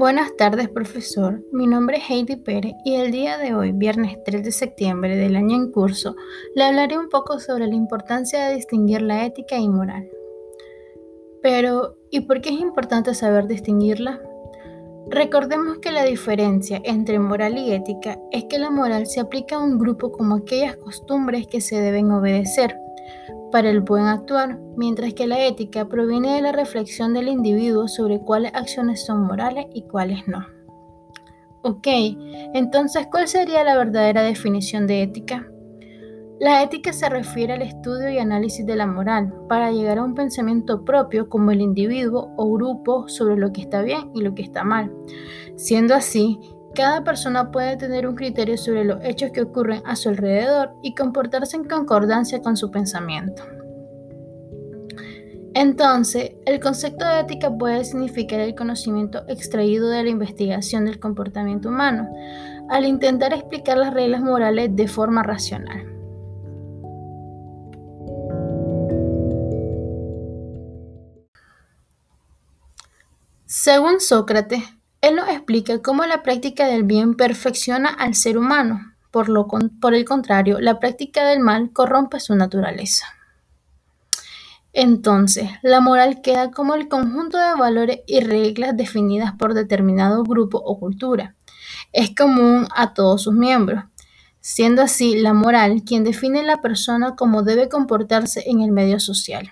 Buenas tardes, profesor. Mi nombre es Heidi Pérez y el día de hoy, viernes 3 de septiembre del año en curso, le hablaré un poco sobre la importancia de distinguir la ética y moral. Pero, ¿y por qué es importante saber distinguirla? Recordemos que la diferencia entre moral y ética es que la moral se aplica a un grupo como aquellas costumbres que se deben obedecer para el buen actuar, mientras que la ética proviene de la reflexión del individuo sobre cuáles acciones son morales y cuáles no. Ok, entonces, ¿cuál sería la verdadera definición de ética? La ética se refiere al estudio y análisis de la moral para llegar a un pensamiento propio como el individuo o grupo sobre lo que está bien y lo que está mal. Siendo así, cada persona puede tener un criterio sobre los hechos que ocurren a su alrededor y comportarse en concordancia con su pensamiento. Entonces, el concepto de ética puede significar el conocimiento extraído de la investigación del comportamiento humano, al intentar explicar las reglas morales de forma racional. Según Sócrates, explica cómo la práctica del bien perfecciona al ser humano, por, lo por el contrario, la práctica del mal corrompe su naturaleza. Entonces, la moral queda como el conjunto de valores y reglas definidas por determinado grupo o cultura. Es común a todos sus miembros, siendo así la moral quien define la persona como debe comportarse en el medio social.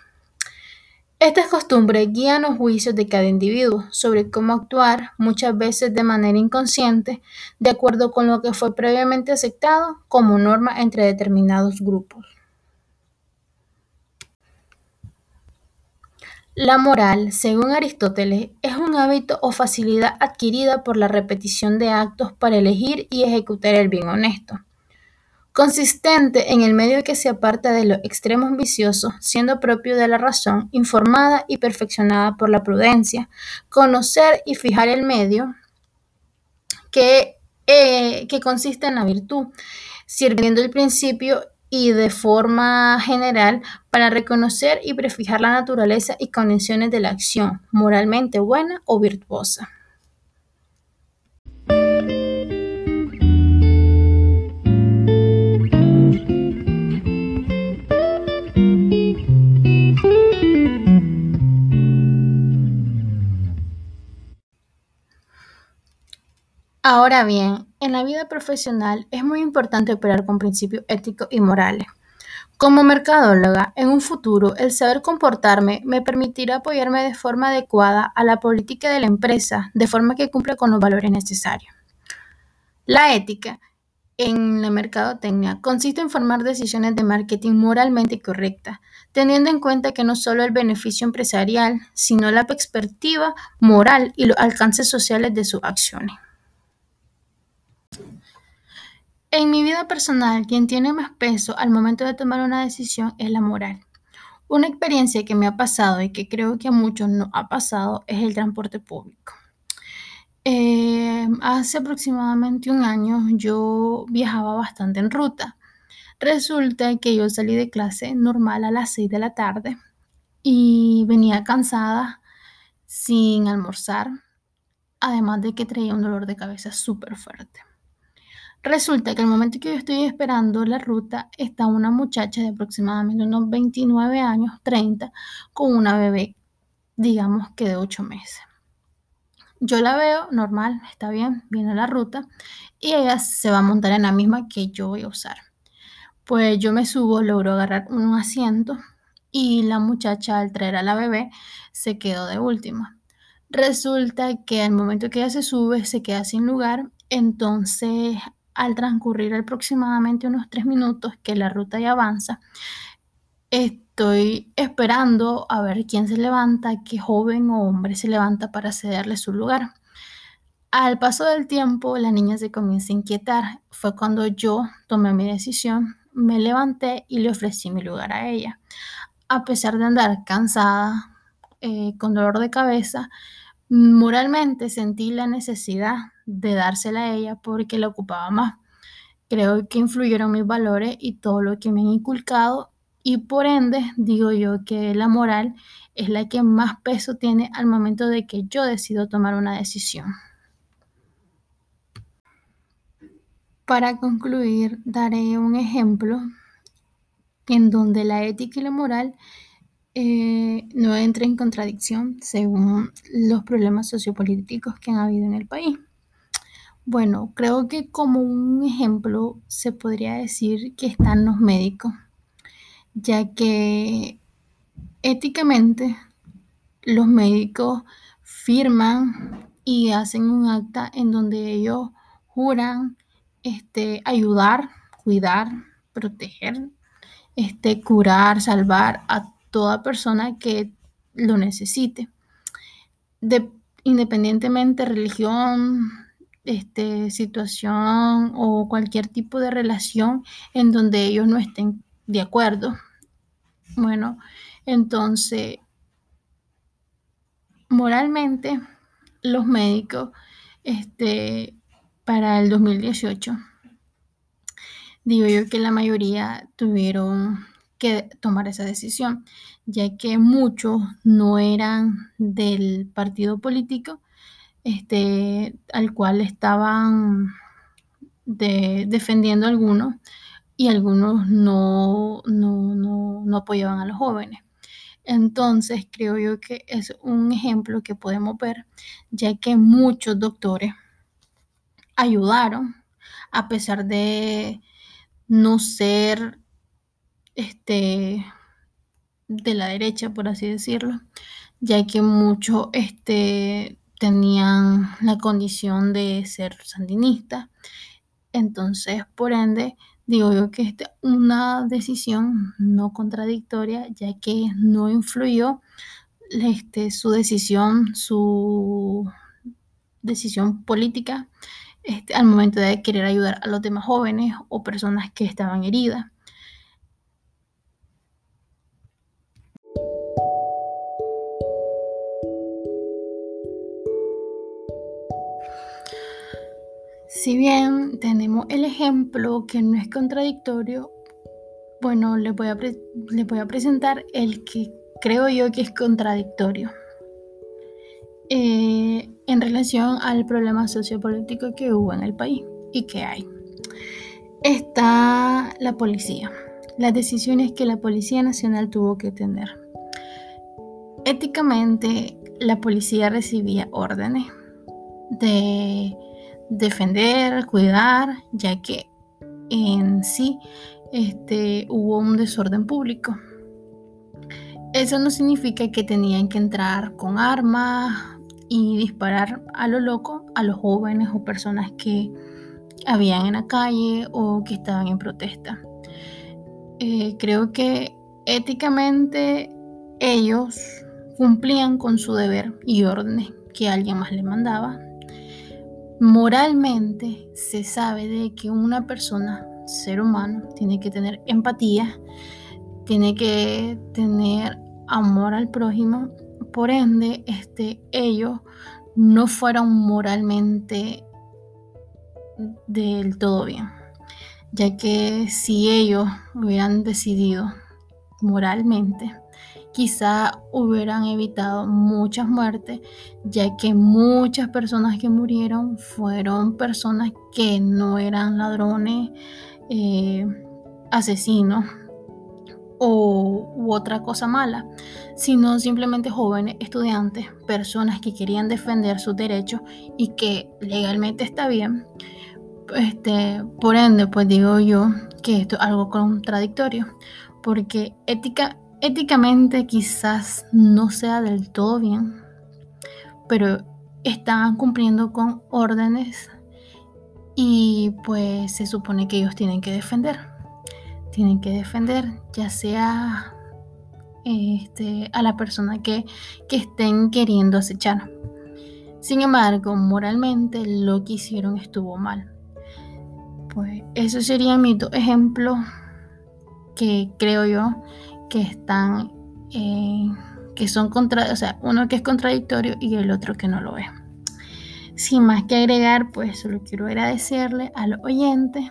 Estas costumbres guían los juicios de cada individuo sobre cómo actuar, muchas veces de manera inconsciente, de acuerdo con lo que fue previamente aceptado como norma entre determinados grupos. La moral, según Aristóteles, es un hábito o facilidad adquirida por la repetición de actos para elegir y ejecutar el bien honesto consistente en el medio que se aparta de los extremos viciosos, siendo propio de la razón, informada y perfeccionada por la prudencia, conocer y fijar el medio que, eh, que consiste en la virtud, sirviendo el principio y de forma general para reconocer y prefijar la naturaleza y condiciones de la acción, moralmente buena o virtuosa. Ahora bien, en la vida profesional es muy importante operar con principios éticos y morales. Como mercadóloga, en un futuro, el saber comportarme me permitirá apoyarme de forma adecuada a la política de la empresa, de forma que cumpla con los valores necesarios. La ética en la mercadotecnia consiste en formar decisiones de marketing moralmente correctas, teniendo en cuenta que no solo el beneficio empresarial, sino la perspectiva moral y los alcances sociales de sus acciones. En mi vida personal, quien tiene más peso al momento de tomar una decisión es la moral. Una experiencia que me ha pasado y que creo que a muchos no ha pasado es el transporte público. Eh, hace aproximadamente un año yo viajaba bastante en ruta. Resulta que yo salí de clase normal a las 6 de la tarde y venía cansada sin almorzar, además de que traía un dolor de cabeza súper fuerte. Resulta que al momento que yo estoy esperando la ruta está una muchacha de aproximadamente unos 29 años, 30, con una bebé, digamos que de 8 meses. Yo la veo normal, está bien, viene la ruta y ella se va a montar en la misma que yo voy a usar. Pues yo me subo, logro agarrar un asiento y la muchacha al traer a la bebé se quedó de última. Resulta que al momento que ella se sube se queda sin lugar, entonces al transcurrir aproximadamente unos tres minutos que la ruta ya avanza, estoy esperando a ver quién se levanta, qué joven o hombre se levanta para cederle su lugar. Al paso del tiempo, la niña se comienza a inquietar. Fue cuando yo tomé mi decisión, me levanté y le ofrecí mi lugar a ella. A pesar de andar cansada, eh, con dolor de cabeza, moralmente sentí la necesidad de dársela a ella porque la ocupaba más. Creo que influyeron mis valores y todo lo que me han inculcado y por ende digo yo que la moral es la que más peso tiene al momento de que yo decido tomar una decisión. Para concluir, daré un ejemplo en donde la ética y la moral eh, no entran en contradicción según los problemas sociopolíticos que han habido en el país. Bueno, creo que como un ejemplo se podría decir que están los médicos, ya que éticamente los médicos firman y hacen un acta en donde ellos juran este, ayudar, cuidar, proteger, este, curar, salvar a toda persona que lo necesite. De, independientemente religión, este, situación o cualquier tipo de relación en donde ellos no estén de acuerdo. Bueno, entonces, moralmente, los médicos, este, para el 2018, digo yo que la mayoría tuvieron que tomar esa decisión, ya que muchos no eran del partido político este, al cual estaban defendiendo algunos y algunos no, no, no, apoyaban a los jóvenes. Entonces creo yo que es un ejemplo que podemos ver, ya que muchos doctores ayudaron, a pesar de no ser este, de la derecha, por así decirlo, ya que muchos este, tenían la condición de ser sandinistas. Entonces, por ende, digo yo que es una decisión no contradictoria, ya que no influyó este, su decisión, su decisión política este, al momento de querer ayudar a los demás jóvenes o personas que estaban heridas. Si bien tenemos el ejemplo que no es contradictorio, bueno, les voy a, voy a presentar el que creo yo que es contradictorio eh, en relación al problema sociopolítico que hubo en el país y que hay. Está la policía, las decisiones que la Policía Nacional tuvo que tener. Éticamente, la policía recibía órdenes de defender, cuidar, ya que en sí este, hubo un desorden público. Eso no significa que tenían que entrar con armas y disparar a lo loco a los jóvenes o personas que habían en la calle o que estaban en protesta. Eh, creo que éticamente ellos cumplían con su deber y órdenes que alguien más les mandaba Moralmente se sabe de que una persona, ser humano, tiene que tener empatía, tiene que tener amor al prójimo. Por ende, este, ellos no fueron moralmente del todo bien, ya que si ellos hubieran decidido moralmente quizá hubieran evitado muchas muertes, ya que muchas personas que murieron fueron personas que no eran ladrones, eh, asesinos o, u otra cosa mala, sino simplemente jóvenes, estudiantes, personas que querían defender sus derechos y que legalmente está bien. Este, por ende, pues digo yo que esto es algo contradictorio, porque ética éticamente quizás no sea del todo bien, pero están cumpliendo con órdenes y pues se supone que ellos tienen que defender. Tienen que defender ya sea este, a la persona que, que estén queriendo acechar. Sin embargo, moralmente lo que hicieron estuvo mal. Pues eso sería mi ejemplo que creo yo que están, eh, que son contra, o sea, uno que es contradictorio y el otro que no lo es. Sin más que agregar, pues solo quiero agradecerle a los oyentes.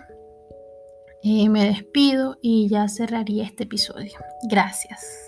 Eh, me despido y ya cerraría este episodio. Gracias.